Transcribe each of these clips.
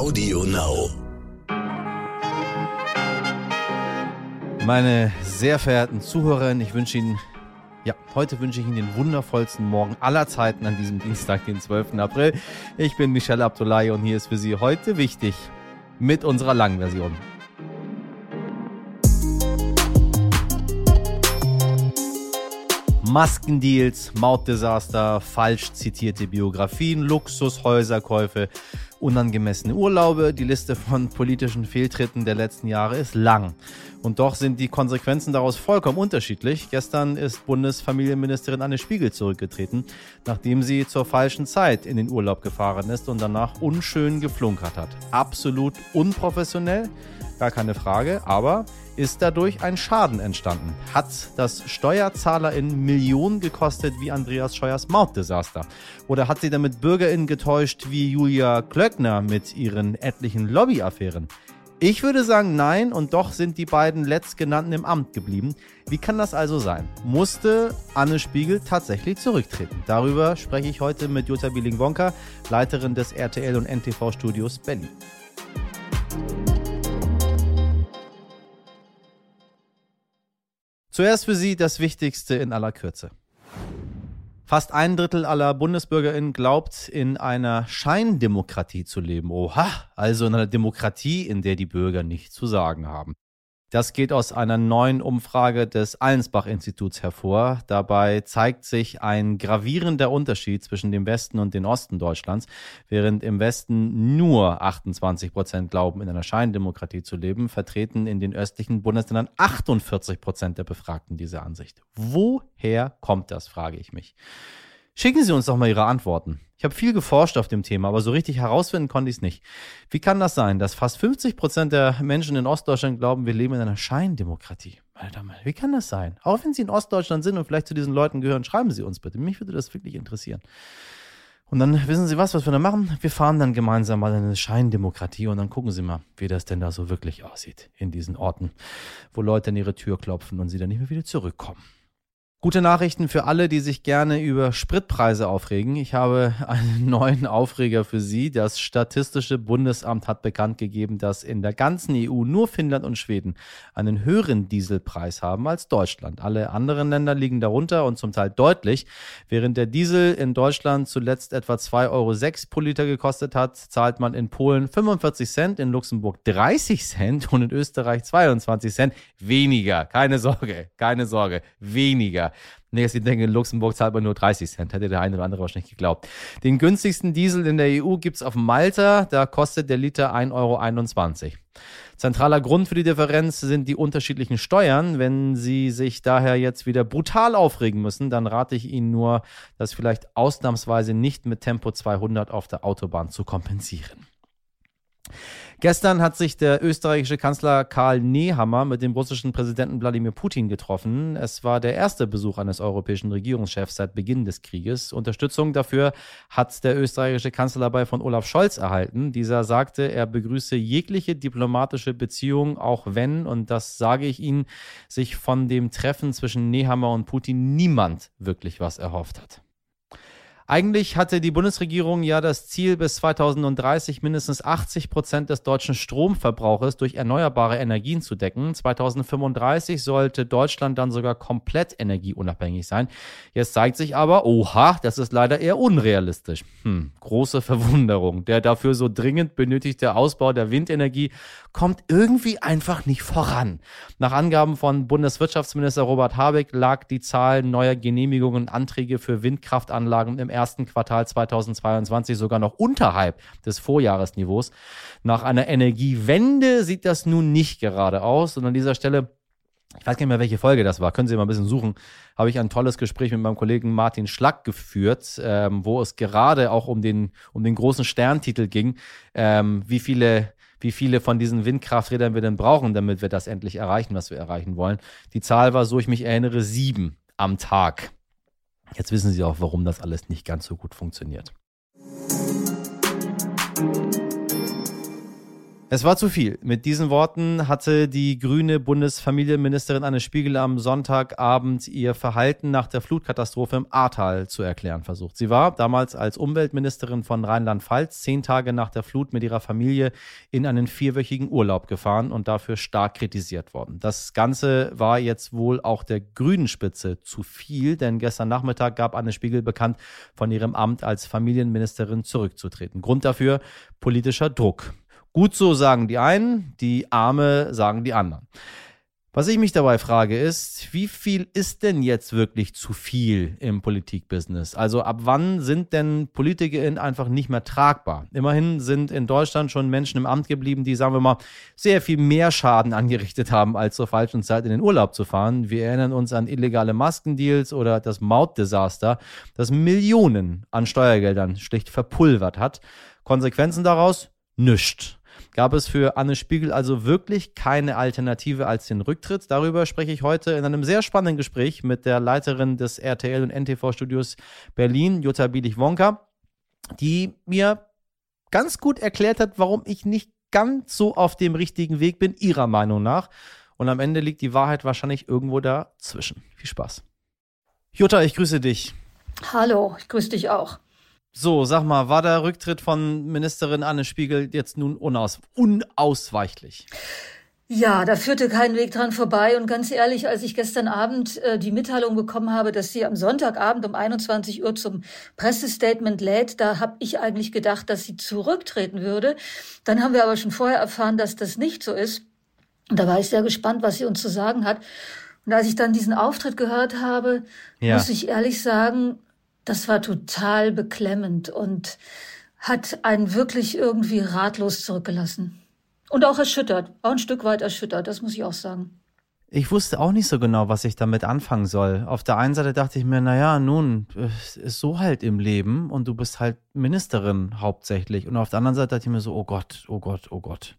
Audio Now. Meine sehr verehrten Zuhörerinnen, ich wünsche Ihnen, ja, heute wünsche ich Ihnen den wundervollsten Morgen aller Zeiten an diesem Dienstag, den 12. April. Ich bin Michelle Abdullahi und hier ist für Sie heute wichtig mit unserer langen Version. Maskendeals, Mautdesaster, falsch zitierte Biografien, Luxushäuserkäufe, unangemessene Urlaube. Die Liste von politischen Fehltritten der letzten Jahre ist lang. Und doch sind die Konsequenzen daraus vollkommen unterschiedlich. Gestern ist Bundesfamilienministerin Anne Spiegel zurückgetreten, nachdem sie zur falschen Zeit in den Urlaub gefahren ist und danach unschön geflunkert hat. Absolut unprofessionell, gar keine Frage, aber ist dadurch ein Schaden entstanden? Hat das SteuerzahlerInnen Millionen gekostet wie Andreas Scheuers Mautdesaster? Oder hat sie damit BürgerInnen getäuscht wie Julia Klöckner mit ihren etlichen Lobbyaffären? Ich würde sagen nein und doch sind die beiden letztgenannten im Amt geblieben. Wie kann das also sein? Musste Anne Spiegel tatsächlich zurücktreten? Darüber spreche ich heute mit Jutta Bieling-Wonka, Leiterin des RTL und NTV Studios Berlin. Zuerst für Sie das Wichtigste in aller Kürze. Fast ein Drittel aller BundesbürgerInnen glaubt, in einer Scheindemokratie zu leben. Oha, also in einer Demokratie, in der die Bürger nichts zu sagen haben. Das geht aus einer neuen Umfrage des Allensbach-Instituts hervor. Dabei zeigt sich ein gravierender Unterschied zwischen dem Westen und dem Osten Deutschlands. Während im Westen nur 28 Prozent glauben, in einer Scheindemokratie zu leben, vertreten in den östlichen Bundesländern 48 Prozent der Befragten diese Ansicht. Woher kommt das, frage ich mich. Schicken Sie uns doch mal Ihre Antworten. Ich habe viel geforscht auf dem Thema, aber so richtig herausfinden konnte ich es nicht. Wie kann das sein, dass fast 50 Prozent der Menschen in Ostdeutschland glauben, wir leben in einer Scheindemokratie? Damen, wie kann das sein? Auch wenn Sie in Ostdeutschland sind und vielleicht zu diesen Leuten gehören, schreiben Sie uns bitte. Mich würde das wirklich interessieren. Und dann wissen Sie was, was wir da machen? Wir fahren dann gemeinsam mal in eine Scheindemokratie und dann gucken Sie mal, wie das denn da so wirklich aussieht in diesen Orten, wo Leute an ihre Tür klopfen und sie dann nicht mehr wieder zurückkommen. Gute Nachrichten für alle, die sich gerne über Spritpreise aufregen. Ich habe einen neuen Aufreger für Sie. Das Statistische Bundesamt hat bekannt gegeben, dass in der ganzen EU nur Finnland und Schweden einen höheren Dieselpreis haben als Deutschland. Alle anderen Länder liegen darunter und zum Teil deutlich. Während der Diesel in Deutschland zuletzt etwa 2,06 Euro pro Liter gekostet hat, zahlt man in Polen 45 Cent, in Luxemburg 30 Cent und in Österreich 22 Cent. Weniger. Keine Sorge, keine Sorge. Weniger. Nee, Sie denken, in Luxemburg zahlt man nur 30 Cent. Hätte der eine oder andere wahrscheinlich geglaubt. Den günstigsten Diesel in der EU gibt es auf Malta. Da kostet der Liter 1,21 Euro. Zentraler Grund für die Differenz sind die unterschiedlichen Steuern. Wenn Sie sich daher jetzt wieder brutal aufregen müssen, dann rate ich Ihnen nur, das vielleicht ausnahmsweise nicht mit Tempo 200 auf der Autobahn zu kompensieren. Gestern hat sich der österreichische Kanzler Karl Nehammer mit dem russischen Präsidenten Wladimir Putin getroffen. Es war der erste Besuch eines europäischen Regierungschefs seit Beginn des Krieges. Unterstützung dafür hat der österreichische Kanzler dabei von Olaf Scholz erhalten. Dieser sagte, er begrüße jegliche diplomatische Beziehung, auch wenn, und das sage ich Ihnen, sich von dem Treffen zwischen Nehammer und Putin niemand wirklich was erhofft hat. Eigentlich hatte die Bundesregierung ja das Ziel, bis 2030 mindestens 80 Prozent des deutschen Stromverbrauches durch erneuerbare Energien zu decken. 2035 sollte Deutschland dann sogar komplett energieunabhängig sein. Jetzt zeigt sich aber, oha, das ist leider eher unrealistisch. Hm, große Verwunderung. Der dafür so dringend benötigte Ausbau der Windenergie kommt irgendwie einfach nicht voran. Nach Angaben von Bundeswirtschaftsminister Robert Habeck lag die Zahl neuer Genehmigungen und Anträge für Windkraftanlagen im ersten Quartal 2022 sogar noch unterhalb des Vorjahresniveaus. Nach einer Energiewende sieht das nun nicht gerade aus. Und an dieser Stelle ich weiß gar nicht mehr, welche Folge das war. Können Sie mal ein bisschen suchen. Habe ich ein tolles Gespräch mit meinem Kollegen Martin Schlack geführt, ähm, wo es gerade auch um den, um den großen Sterntitel ging. Ähm, wie viele, wie viele von diesen Windkrafträdern wir denn brauchen, damit wir das endlich erreichen, was wir erreichen wollen. Die Zahl war, so ich mich erinnere, sieben am Tag. Jetzt wissen Sie auch, warum das alles nicht ganz so gut funktioniert. Es war zu viel. Mit diesen Worten hatte die grüne Bundesfamilienministerin Anne Spiegel am Sonntagabend ihr Verhalten nach der Flutkatastrophe im Ahrtal zu erklären versucht. Sie war damals als Umweltministerin von Rheinland-Pfalz zehn Tage nach der Flut mit ihrer Familie in einen vierwöchigen Urlaub gefahren und dafür stark kritisiert worden. Das Ganze war jetzt wohl auch der grünen Spitze zu viel, denn gestern Nachmittag gab Anne Spiegel bekannt, von ihrem Amt als Familienministerin zurückzutreten. Grund dafür politischer Druck. Gut so sagen die einen, die Arme sagen die anderen. Was ich mich dabei frage ist, wie viel ist denn jetzt wirklich zu viel im Politikbusiness? Also ab wann sind denn PolitikerInnen einfach nicht mehr tragbar? Immerhin sind in Deutschland schon Menschen im Amt geblieben, die, sagen wir mal, sehr viel mehr Schaden angerichtet haben, als zur falschen Zeit in den Urlaub zu fahren. Wir erinnern uns an illegale Maskendeals oder das Mautdesaster, das Millionen an Steuergeldern schlicht verpulvert hat. Konsequenzen daraus? Nüscht gab es für Anne Spiegel also wirklich keine Alternative als den Rücktritt. Darüber spreche ich heute in einem sehr spannenden Gespräch mit der Leiterin des RTL und NTV-Studios Berlin, Jutta Bielich-Wonka, die mir ganz gut erklärt hat, warum ich nicht ganz so auf dem richtigen Weg bin, ihrer Meinung nach. Und am Ende liegt die Wahrheit wahrscheinlich irgendwo dazwischen. Viel Spaß. Jutta, ich grüße dich. Hallo, ich grüße dich auch. So, sag mal, war der Rücktritt von Ministerin Anne Spiegel jetzt nun unaus unausweichlich? Ja, da führte kein Weg dran vorbei. Und ganz ehrlich, als ich gestern Abend äh, die Mitteilung bekommen habe, dass sie am Sonntagabend um 21 Uhr zum Pressestatement lädt, da habe ich eigentlich gedacht, dass sie zurücktreten würde. Dann haben wir aber schon vorher erfahren, dass das nicht so ist. Und da war ich sehr gespannt, was sie uns zu sagen hat. Und als ich dann diesen Auftritt gehört habe, ja. muss ich ehrlich sagen, das war total beklemmend und hat einen wirklich irgendwie ratlos zurückgelassen. Und auch erschüttert, auch ein Stück weit erschüttert, das muss ich auch sagen. Ich wusste auch nicht so genau, was ich damit anfangen soll. Auf der einen Seite dachte ich mir, naja, nun, ist so halt im Leben und du bist halt Ministerin hauptsächlich. Und auf der anderen Seite dachte ich mir so, oh Gott, oh Gott, oh Gott.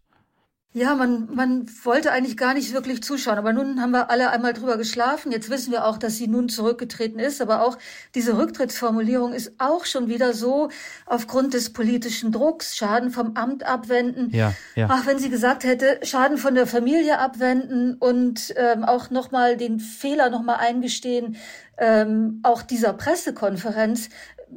Ja, man, man wollte eigentlich gar nicht wirklich zuschauen, aber nun haben wir alle einmal drüber geschlafen. Jetzt wissen wir auch, dass sie nun zurückgetreten ist, aber auch diese Rücktrittsformulierung ist auch schon wieder so aufgrund des politischen Drucks, Schaden vom Amt abwenden. Ja, ja. Ach, wenn sie gesagt hätte, Schaden von der Familie abwenden und ähm, auch nochmal den Fehler nochmal eingestehen, ähm, auch dieser Pressekonferenz,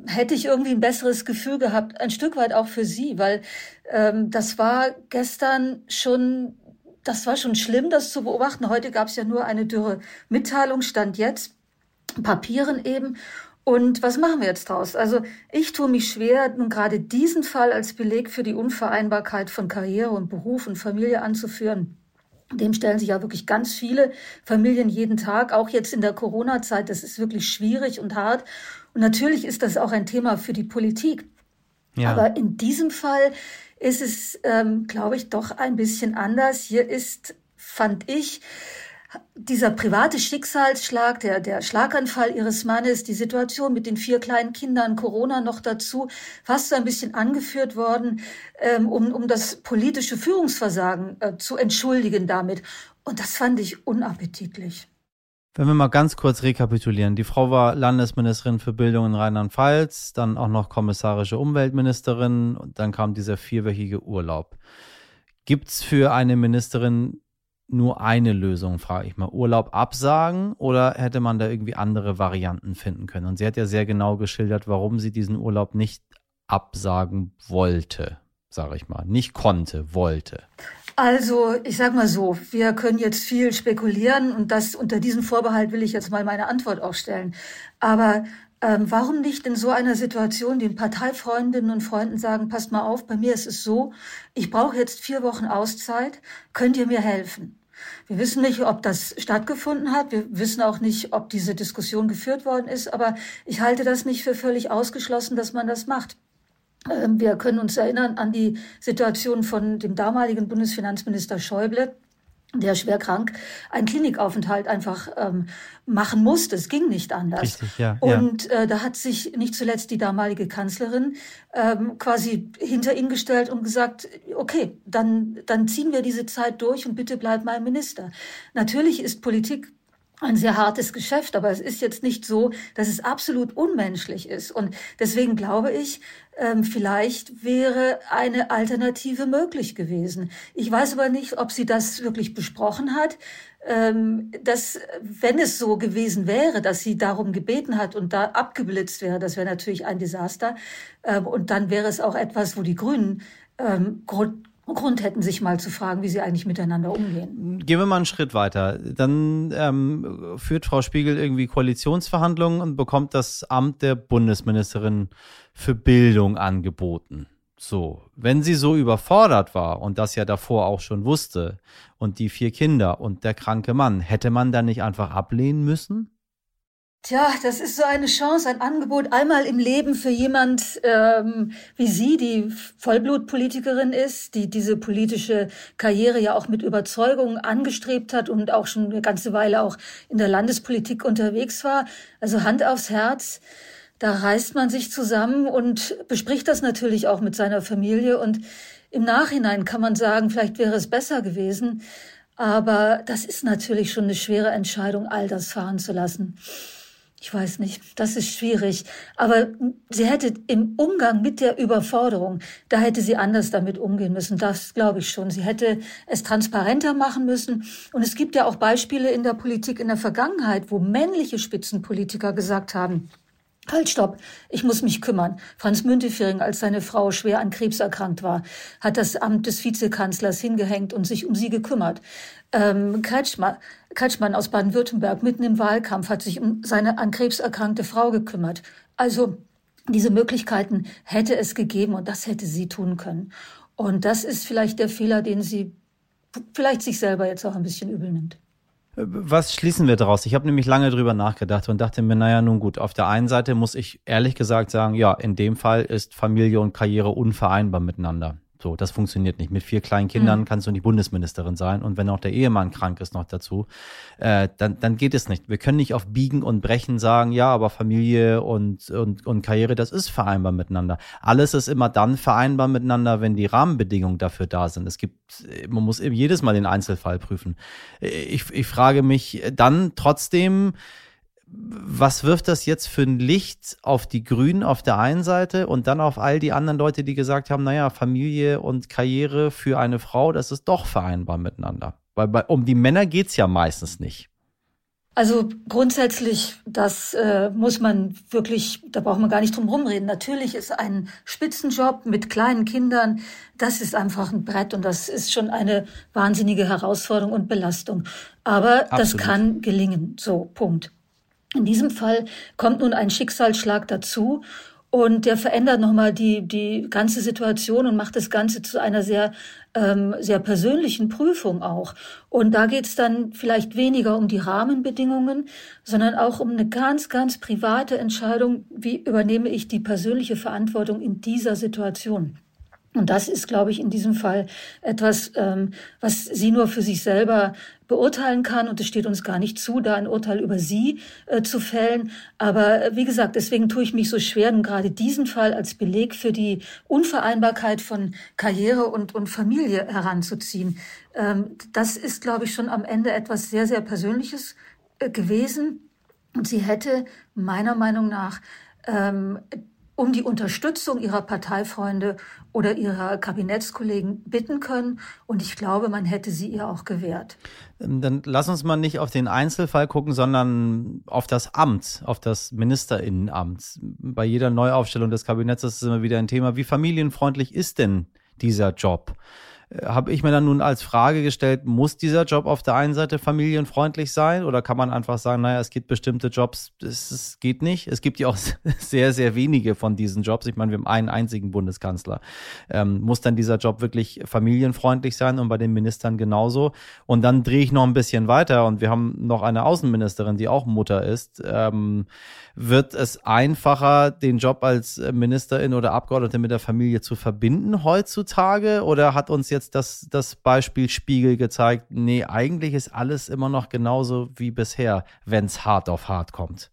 hätte ich irgendwie ein besseres Gefühl gehabt, ein Stück weit auch für sie, weil ähm, das war gestern schon, das war schon schlimm, das zu beobachten. Heute gab es ja nur eine dürre Mitteilung, stand jetzt, Papieren eben. Und was machen wir jetzt draus? Also ich tue mich schwer, nun gerade diesen Fall als Beleg für die Unvereinbarkeit von Karriere und Beruf und Familie anzuführen. Dem stellen sich ja wirklich ganz viele Familien jeden Tag, auch jetzt in der Corona-Zeit. Das ist wirklich schwierig und hart. Und natürlich ist das auch ein Thema für die Politik. Ja. Aber in diesem Fall ist es, ähm, glaube ich, doch ein bisschen anders. Hier ist, fand ich, dieser private Schicksalsschlag, der, der Schlaganfall ihres Mannes, die Situation mit den vier kleinen Kindern, Corona noch dazu, fast so ein bisschen angeführt worden, ähm, um, um das politische Führungsversagen äh, zu entschuldigen damit. Und das fand ich unappetitlich. Wenn wir mal ganz kurz rekapitulieren. Die Frau war Landesministerin für Bildung in Rheinland-Pfalz, dann auch noch kommissarische Umweltministerin und dann kam dieser vierwöchige Urlaub. Gibt es für eine Ministerin nur eine Lösung, frage ich mal. Urlaub absagen oder hätte man da irgendwie andere Varianten finden können? Und sie hat ja sehr genau geschildert, warum sie diesen Urlaub nicht absagen wollte, sage ich mal. Nicht konnte, wollte. Also, ich sag mal so, wir können jetzt viel spekulieren und das unter diesem Vorbehalt will ich jetzt mal meine Antwort auch stellen. Aber ähm, warum nicht in so einer Situation den Parteifreundinnen und Freunden sagen, passt mal auf, bei mir ist es so, ich brauche jetzt vier Wochen Auszeit, könnt ihr mir helfen? Wir wissen nicht, ob das stattgefunden hat. Wir wissen auch nicht, ob diese Diskussion geführt worden ist. Aber ich halte das nicht für völlig ausgeschlossen, dass man das macht. Ähm, wir können uns erinnern an die Situation von dem damaligen Bundesfinanzminister Schäuble, der schwer krank einen Klinikaufenthalt einfach ähm, machen musste. Es ging nicht anders. Richtig, ja, und ja. Äh, da hat sich nicht zuletzt die damalige Kanzlerin ähm, quasi hinter ihn gestellt und gesagt, okay, dann, dann ziehen wir diese Zeit durch und bitte bleib mein Minister. Natürlich ist Politik ein sehr hartes Geschäft, aber es ist jetzt nicht so, dass es absolut unmenschlich ist. Und deswegen glaube ich, ähm, vielleicht wäre eine Alternative möglich gewesen. Ich weiß aber nicht, ob sie das wirklich besprochen hat. Ähm, dass, wenn es so gewesen wäre, dass sie darum gebeten hat und da abgeblitzt wäre, das wäre natürlich ein Desaster. Ähm, und dann wäre es auch etwas, wo die Grünen Grund hätten, sich mal zu fragen, wie sie eigentlich miteinander umgehen. Gehen wir mal einen Schritt weiter. Dann ähm, führt Frau Spiegel irgendwie Koalitionsverhandlungen und bekommt das Amt der Bundesministerin für Bildung angeboten. So, wenn sie so überfordert war und das ja davor auch schon wusste und die vier Kinder und der kranke Mann, hätte man dann nicht einfach ablehnen müssen? Tja, das ist so eine Chance, ein Angebot einmal im Leben für jemand ähm, wie Sie, die Vollblutpolitikerin ist, die diese politische Karriere ja auch mit Überzeugung angestrebt hat und auch schon eine ganze Weile auch in der Landespolitik unterwegs war. Also Hand aufs Herz, da reißt man sich zusammen und bespricht das natürlich auch mit seiner Familie. Und im Nachhinein kann man sagen, vielleicht wäre es besser gewesen. Aber das ist natürlich schon eine schwere Entscheidung, all das fahren zu lassen. Ich weiß nicht, das ist schwierig. Aber sie hätte im Umgang mit der Überforderung, da hätte sie anders damit umgehen müssen. Das glaube ich schon. Sie hätte es transparenter machen müssen. Und es gibt ja auch Beispiele in der Politik in der Vergangenheit, wo männliche Spitzenpolitiker gesagt haben, Halt, stopp, ich muss mich kümmern. Franz Müntefering, als seine Frau schwer an Krebs erkrankt war, hat das Amt des Vizekanzlers hingehängt und sich um sie gekümmert. Ähm, Kretschmann, Kretschmann aus Baden-Württemberg mitten im Wahlkampf hat sich um seine an Krebs erkrankte Frau gekümmert. Also diese Möglichkeiten hätte es gegeben und das hätte sie tun können. Und das ist vielleicht der Fehler, den sie vielleicht sich selber jetzt auch ein bisschen übel nimmt. Was schließen wir daraus? Ich habe nämlich lange drüber nachgedacht und dachte mir, naja, nun gut, auf der einen Seite muss ich ehrlich gesagt sagen, ja, in dem Fall ist Familie und Karriere unvereinbar miteinander. So, das funktioniert nicht. Mit vier kleinen Kindern mhm. kannst du nicht Bundesministerin sein. Und wenn auch der Ehemann krank ist noch dazu, äh, dann, dann geht es nicht. Wir können nicht auf Biegen und Brechen sagen, ja, aber Familie und, und, und Karriere, das ist vereinbar miteinander. Alles ist immer dann vereinbar miteinander, wenn die Rahmenbedingungen dafür da sind. Es gibt, man muss eben jedes Mal den Einzelfall prüfen. Ich, ich frage mich dann trotzdem, was wirft das jetzt für ein Licht auf die Grünen auf der einen Seite und dann auf all die anderen Leute, die gesagt haben, naja, Familie und Karriere für eine Frau, das ist doch vereinbar miteinander. Weil bei, um die Männer geht's ja meistens nicht. Also grundsätzlich, das äh, muss man wirklich, da braucht man gar nicht drum rumreden. Natürlich ist ein Spitzenjob mit kleinen Kindern, das ist einfach ein Brett und das ist schon eine wahnsinnige Herausforderung und Belastung. Aber Absolut. das kann gelingen. So, Punkt. In diesem Fall kommt nun ein Schicksalsschlag dazu und der verändert nochmal die, die ganze Situation und macht das Ganze zu einer sehr, ähm, sehr persönlichen Prüfung auch. Und da geht's dann vielleicht weniger um die Rahmenbedingungen, sondern auch um eine ganz, ganz private Entscheidung, wie übernehme ich die persönliche Verantwortung in dieser Situation. Und das ist, glaube ich, in diesem Fall etwas, ähm, was sie nur für sich selber beurteilen kann. Und es steht uns gar nicht zu, da ein Urteil über sie äh, zu fällen. Aber äh, wie gesagt, deswegen tue ich mich so schwer, nun gerade diesen Fall als Beleg für die Unvereinbarkeit von Karriere und, und Familie heranzuziehen. Ähm, das ist, glaube ich, schon am Ende etwas sehr, sehr Persönliches äh, gewesen. Und sie hätte meiner Meinung nach ähm, um die Unterstützung ihrer Parteifreunde oder ihrer Kabinettskollegen bitten können. Und ich glaube, man hätte sie ihr auch gewährt. Ähm, dann lass uns mal nicht auf den Einzelfall gucken, sondern auf das Amt, auf das Ministerinnenamt. Bei jeder Neuaufstellung des Kabinetts ist es immer wieder ein Thema. Wie familienfreundlich ist denn dieser Job? Habe ich mir dann nun als Frage gestellt, muss dieser Job auf der einen Seite familienfreundlich sein oder kann man einfach sagen, naja, es gibt bestimmte Jobs, es, geht nicht. Es gibt ja auch sehr, sehr wenige von diesen Jobs. Ich meine, wir haben einen einzigen Bundeskanzler. Ähm, muss dann dieser Job wirklich familienfreundlich sein und bei den Ministern genauso? Und dann drehe ich noch ein bisschen weiter und wir haben noch eine Außenministerin, die auch Mutter ist. Ähm, wird es einfacher, den Job als Ministerin oder Abgeordnete mit der Familie zu verbinden heutzutage oder hat uns jetzt jetzt das, das Beispiel Spiegel gezeigt, nee, eigentlich ist alles immer noch genauso wie bisher, wenn es hart auf hart kommt.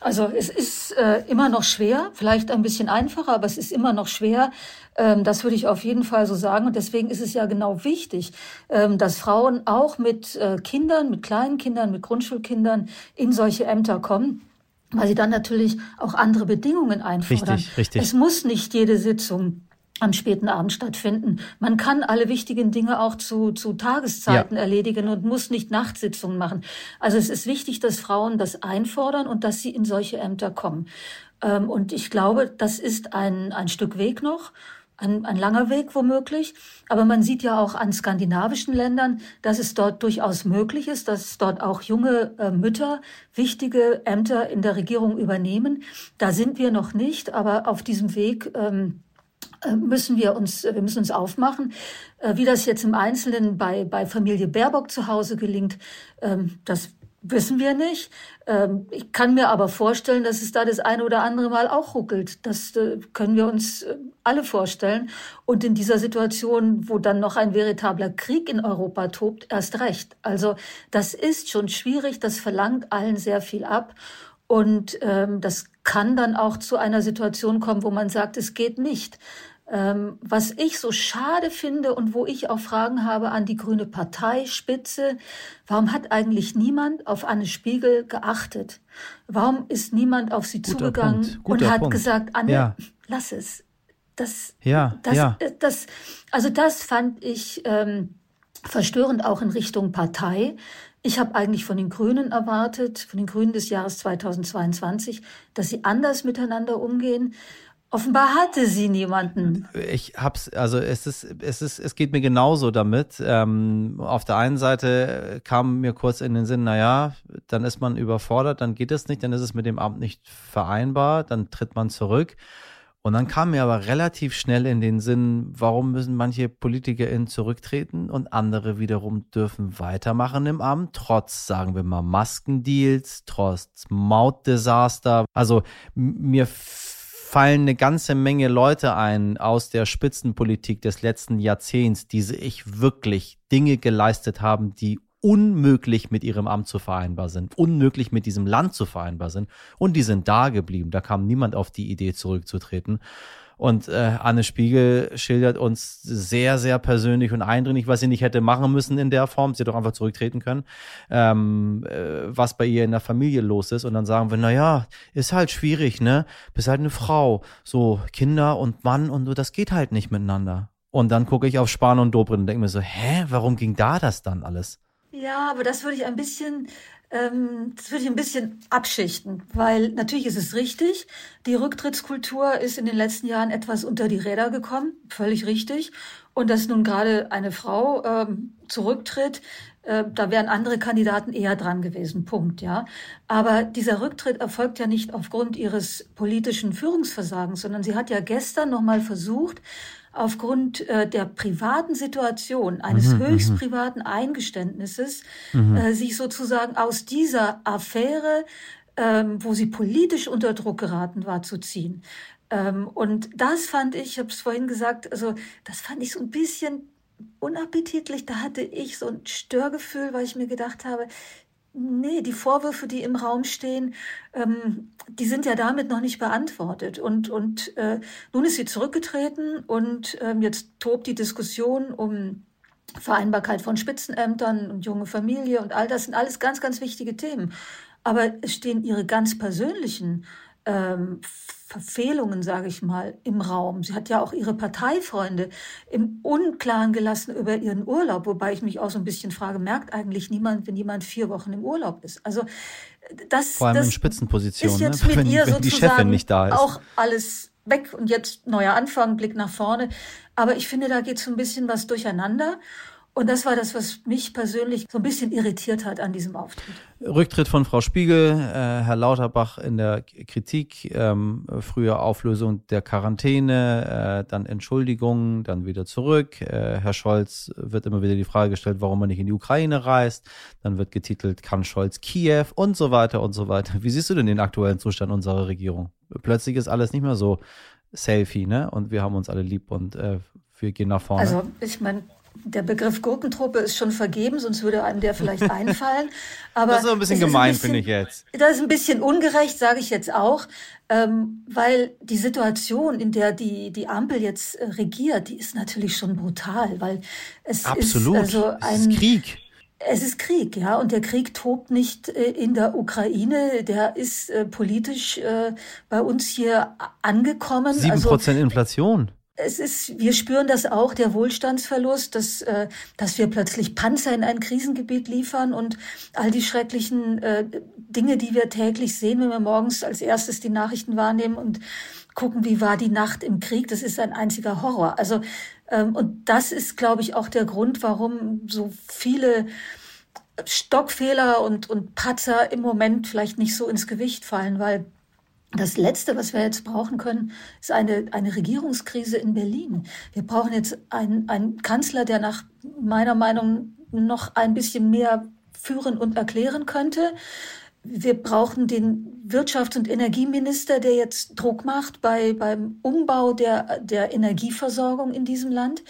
Also es ist äh, immer noch schwer, vielleicht ein bisschen einfacher, aber es ist immer noch schwer. Ähm, das würde ich auf jeden Fall so sagen. Und deswegen ist es ja genau wichtig, ähm, dass Frauen auch mit äh, Kindern, mit kleinen Kindern, mit Grundschulkindern in solche Ämter kommen weil sie dann natürlich auch andere Bedingungen einfordern. Richtig, richtig. Es muss nicht jede Sitzung am späten Abend stattfinden. Man kann alle wichtigen Dinge auch zu, zu Tageszeiten ja. erledigen und muss nicht Nachtsitzungen machen. Also es ist wichtig, dass Frauen das einfordern und dass sie in solche Ämter kommen. Ähm, und ich glaube, das ist ein, ein Stück Weg noch. Ein, ein langer Weg womöglich, aber man sieht ja auch an skandinavischen Ländern, dass es dort durchaus möglich ist, dass dort auch junge äh, Mütter wichtige Ämter in der Regierung übernehmen. Da sind wir noch nicht, aber auf diesem Weg ähm, äh, müssen wir uns, wir müssen uns aufmachen. Äh, wie das jetzt im Einzelnen bei, bei Familie Baerbock zu Hause gelingt, ähm, das wissen wir nicht. Ähm, ich kann mir aber vorstellen, dass es da das eine oder andere Mal auch ruckelt. Das äh, können wir uns alle vorstellen. Und in dieser Situation, wo dann noch ein veritabler Krieg in Europa tobt, erst recht. Also das ist schon schwierig, das verlangt allen sehr viel ab. Und ähm, das kann dann auch zu einer Situation kommen, wo man sagt, es geht nicht. Ähm, was ich so schade finde und wo ich auch Fragen habe an die grüne Parteispitze, warum hat eigentlich niemand auf Anne Spiegel geachtet? Warum ist niemand auf sie Guter zugegangen und hat Punkt. gesagt, Anne, ja. lass es. Das, ja, das, ja. das, also das fand ich ähm, verstörend auch in Richtung Partei. Ich habe eigentlich von den Grünen erwartet, von den Grünen des Jahres 2022, dass sie anders miteinander umgehen. Offenbar hatte sie niemanden. Ich hab's, also es ist, es ist, es geht mir genauso damit. Ähm, auf der einen Seite kam mir kurz in den Sinn, naja, dann ist man überfordert, dann geht es nicht, dann ist es mit dem Amt nicht vereinbar, dann tritt man zurück. Und dann kam mir aber relativ schnell in den Sinn, warum müssen manche PolitikerInnen zurücktreten und andere wiederum dürfen weitermachen im Amt, trotz, sagen wir mal, Maskendeals, trotz Mautdesaster. Also mir fallen eine ganze Menge Leute ein aus der Spitzenpolitik des letzten Jahrzehnts, die sich wirklich Dinge geleistet haben, die unmöglich mit ihrem Amt zu vereinbar sind, unmöglich mit diesem Land zu vereinbar sind. Und die sind da geblieben. Da kam niemand auf die Idee, zurückzutreten. Und äh, Anne Spiegel schildert uns sehr, sehr persönlich und eindringlich, was sie nicht hätte machen müssen in der Form. Sie hätte doch einfach zurücktreten können, ähm, äh, was bei ihr in der Familie los ist. Und dann sagen wir, na ja, ist halt schwierig, ne? Bist halt eine Frau, so Kinder und Mann und so, das geht halt nicht miteinander. Und dann gucke ich auf Spahn und Dobrindt und denke mir so, hä, warum ging da das dann alles? Ja, aber das würde ich ein bisschen, ähm, das würde ich ein bisschen abschichten, weil natürlich ist es richtig, die Rücktrittskultur ist in den letzten Jahren etwas unter die Räder gekommen, völlig richtig. Und dass nun gerade eine Frau ähm, zurücktritt, äh, da wären andere Kandidaten eher dran gewesen. Punkt, ja. Aber dieser Rücktritt erfolgt ja nicht aufgrund ihres politischen Führungsversagens, sondern sie hat ja gestern nochmal versucht, aufgrund äh, der privaten Situation, eines mhm, höchst mhm. privaten Eingeständnisses, mhm. äh, sich sozusagen aus dieser Affäre, ähm, wo sie politisch unter Druck geraten war, zu ziehen. Ähm, und das fand ich, ich habe es vorhin gesagt, also das fand ich so ein bisschen unappetitlich. Da hatte ich so ein Störgefühl, weil ich mir gedacht habe, Nee, die Vorwürfe, die im Raum stehen, ähm, die sind ja damit noch nicht beantwortet. Und, und äh, nun ist sie zurückgetreten und ähm, jetzt tobt die Diskussion um Vereinbarkeit von Spitzenämtern und junge Familie und all das sind alles ganz, ganz wichtige Themen. Aber es stehen ihre ganz persönlichen ähm, Verfehlungen, sage ich mal, im Raum. Sie hat ja auch ihre Parteifreunde im Unklaren gelassen über ihren Urlaub, wobei ich mich auch so ein bisschen frage, merkt eigentlich niemand, wenn jemand vier Wochen im Urlaub ist? Also das, Vor allem das in Spitzenpositionen, ist jetzt ne? mit wenn, ihr wenn die Chefin nicht da ist. auch alles weg und jetzt neuer Anfang, Blick nach vorne. Aber ich finde, da geht so ein bisschen was durcheinander. Und das war das, was mich persönlich so ein bisschen irritiert hat an diesem Auftritt. Rücktritt von Frau Spiegel, äh, Herr Lauterbach in der Kritik, ähm, früher Auflösung der Quarantäne, äh, dann Entschuldigung, dann wieder zurück. Äh, Herr Scholz wird immer wieder die Frage gestellt, warum er nicht in die Ukraine reist. Dann wird getitelt, kann Scholz Kiew und so weiter und so weiter. Wie siehst du denn den aktuellen Zustand unserer Regierung? Plötzlich ist alles nicht mehr so Selfie, ne? Und wir haben uns alle lieb und äh, wir gehen nach vorne. Also ich meine, der Begriff Gurkentruppe ist schon vergeben, sonst würde einem der vielleicht einfallen. Aber das ist ein bisschen gemein, finde ich jetzt. Das ist ein bisschen ungerecht, sage ich jetzt auch, ähm, weil die Situation, in der die, die Ampel jetzt äh, regiert, die ist natürlich schon brutal, weil es Absolut. ist also ein es ist Krieg. Es ist Krieg, ja, und der Krieg tobt nicht äh, in der Ukraine, der ist äh, politisch äh, bei uns hier angekommen. Sieben also Prozent also, Inflation es ist, wir spüren das auch, der Wohlstandsverlust, dass, äh, dass wir plötzlich Panzer in ein Krisengebiet liefern und all die schrecklichen äh, Dinge, die wir täglich sehen, wenn wir morgens als erstes die Nachrichten wahrnehmen und gucken, wie war die Nacht im Krieg, das ist ein einziger Horror. Also, ähm, und das ist, glaube ich, auch der Grund, warum so viele Stockfehler und, und Patzer im Moment vielleicht nicht so ins Gewicht fallen, weil das Letzte, was wir jetzt brauchen können, ist eine, eine Regierungskrise in Berlin. Wir brauchen jetzt einen, einen Kanzler, der nach meiner Meinung noch ein bisschen mehr führen und erklären könnte. Wir brauchen den Wirtschafts- und Energieminister, der jetzt Druck macht bei, beim Umbau der, der Energieversorgung in diesem Land.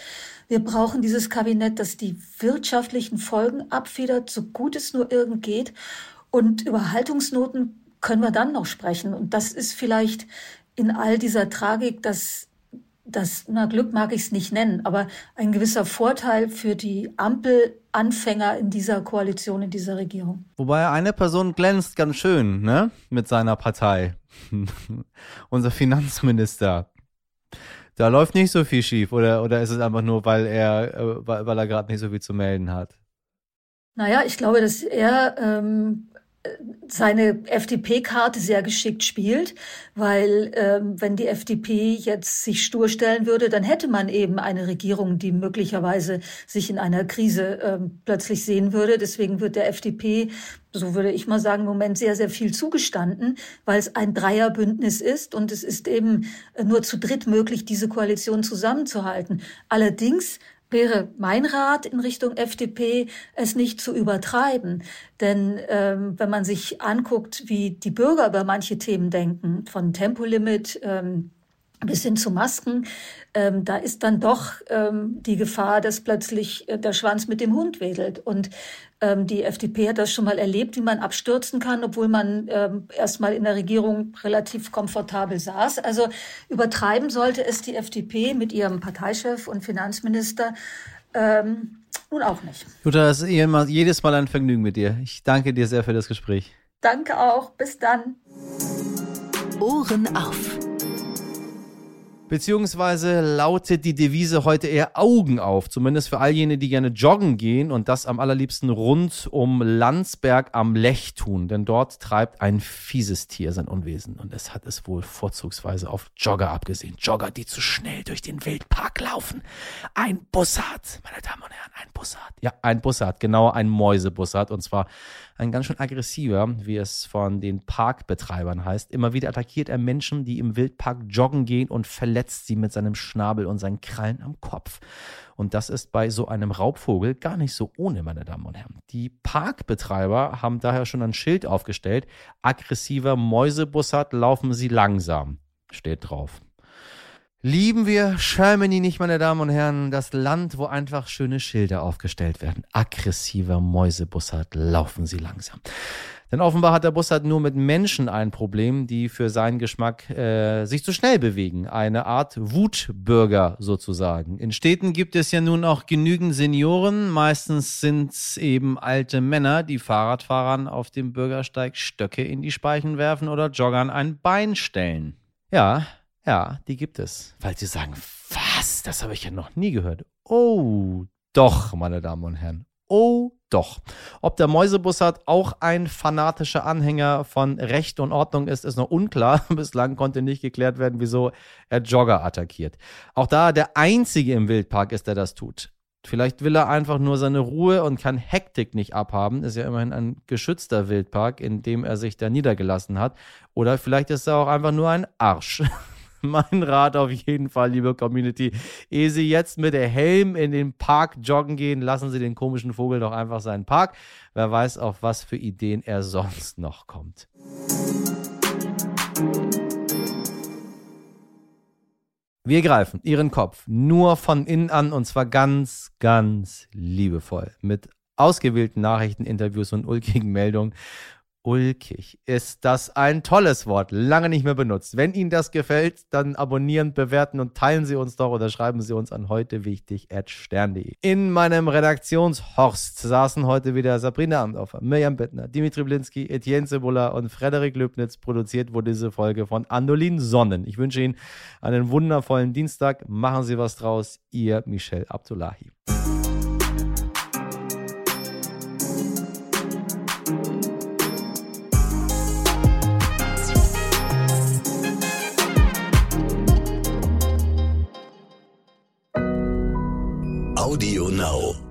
Wir brauchen dieses Kabinett, das die wirtschaftlichen Folgen abfedert, so gut es nur irgend geht. Und über Haltungsnoten können wir dann noch sprechen. Und das ist vielleicht in all dieser Tragik, dass das, na, Glück mag ich es nicht nennen, aber ein gewisser Vorteil für die Ampelanfänger in dieser Koalition, in dieser Regierung. Wobei eine Person glänzt ganz schön, ne, mit seiner Partei. Unser Finanzminister. Da läuft nicht so viel schief, oder, oder ist es einfach nur, weil er, äh, weil, weil er gerade nicht so viel zu melden hat? Naja, ich glaube, dass er ähm, seine FDP-Karte sehr geschickt spielt, weil ähm, wenn die FDP jetzt sich stur stellen würde, dann hätte man eben eine Regierung, die möglicherweise sich in einer Krise ähm, plötzlich sehen würde. Deswegen wird der FDP, so würde ich mal sagen, im Moment sehr, sehr viel zugestanden, weil es ein Dreierbündnis ist und es ist eben nur zu dritt möglich, diese Koalition zusammenzuhalten. Allerdings wäre mein Rat in Richtung FDP, es nicht zu übertreiben. Denn ähm, wenn man sich anguckt, wie die Bürger über manche Themen denken, von Tempolimit ähm, bis hin zu Masken, ähm, da ist dann doch ähm, die Gefahr, dass plötzlich äh, der Schwanz mit dem Hund wedelt. Und ähm, die FDP hat das schon mal erlebt, wie man abstürzen kann, obwohl man ähm, erstmal in der Regierung relativ komfortabel saß. Also übertreiben sollte es die FDP mit ihrem Parteichef und Finanzminister ähm, nun auch nicht. Jutta, es ist jedes Mal ein Vergnügen mit dir. Ich danke dir sehr für das Gespräch. Danke auch. Bis dann. Ohren auf. Beziehungsweise lautet die Devise heute eher Augen auf, zumindest für all jene, die gerne joggen gehen und das am allerliebsten rund um Landsberg am Lech tun, denn dort treibt ein fieses Tier sein Unwesen und es hat es wohl vorzugsweise auf Jogger abgesehen. Jogger, die zu schnell durch den Wildpark laufen. Ein Bussard, meine Damen und Herren, ein Bussard. Ja, ein Bussard, genau ein Mäusebussard und zwar ein ganz schön aggressiver, wie es von den Parkbetreibern heißt. Immer wieder attackiert er Menschen, die im Wildpark joggen gehen und verletzt sie mit seinem Schnabel und seinen Krallen am Kopf. Und das ist bei so einem Raubvogel gar nicht so ohne, meine Damen und Herren. Die Parkbetreiber haben daher schon ein Schild aufgestellt. Aggressiver Mäusebussard laufen sie langsam. Steht drauf. Lieben wir Germany nicht, meine Damen und Herren, das Land, wo einfach schöne Schilder aufgestellt werden. Aggressiver Mäusebussard, laufen Sie langsam. Denn offenbar hat der Bussard nur mit Menschen ein Problem, die für seinen Geschmack äh, sich zu schnell bewegen. Eine Art Wutbürger sozusagen. In Städten gibt es ja nun auch genügend Senioren. Meistens sind es eben alte Männer, die Fahrradfahrern auf dem Bürgersteig Stöcke in die Speichen werfen oder Joggern ein Bein stellen. Ja, ja, die gibt es. Weil Sie sagen, was? Das habe ich ja noch nie gehört. Oh, doch, meine Damen und Herren. Oh, doch. Ob der Mäusebussard auch ein fanatischer Anhänger von Recht und Ordnung ist, ist noch unklar. Bislang konnte nicht geklärt werden, wieso er Jogger attackiert. Auch da der Einzige im Wildpark ist, der das tut. Vielleicht will er einfach nur seine Ruhe und kann Hektik nicht abhaben. Ist ja immerhin ein geschützter Wildpark, in dem er sich da niedergelassen hat. Oder vielleicht ist er auch einfach nur ein Arsch. mein Rat auf jeden Fall, liebe Community. Ehe Sie jetzt mit der Helm in den Park joggen gehen, lassen Sie den komischen Vogel doch einfach seinen Park. Wer weiß, auf was für Ideen er sonst noch kommt. Wir greifen Ihren Kopf nur von innen an und zwar ganz, ganz liebevoll mit ausgewählten Nachrichten, Interviews und ulkigen Meldungen Ulkig. Ist das ein tolles Wort, lange nicht mehr benutzt. Wenn Ihnen das gefällt, dann abonnieren, bewerten und teilen Sie uns doch oder schreiben Sie uns an heute. In meinem Redaktionshorst saßen heute wieder Sabrina Amdorfer, Mirjam Bittner, Dimitri Blinski, Etienne Cebula und Frederik Löbnitz. Produziert wurde diese Folge von Andolin Sonnen. Ich wünsche Ihnen einen wundervollen Dienstag. Machen Sie was draus. Ihr Michel Abdullahi. Now.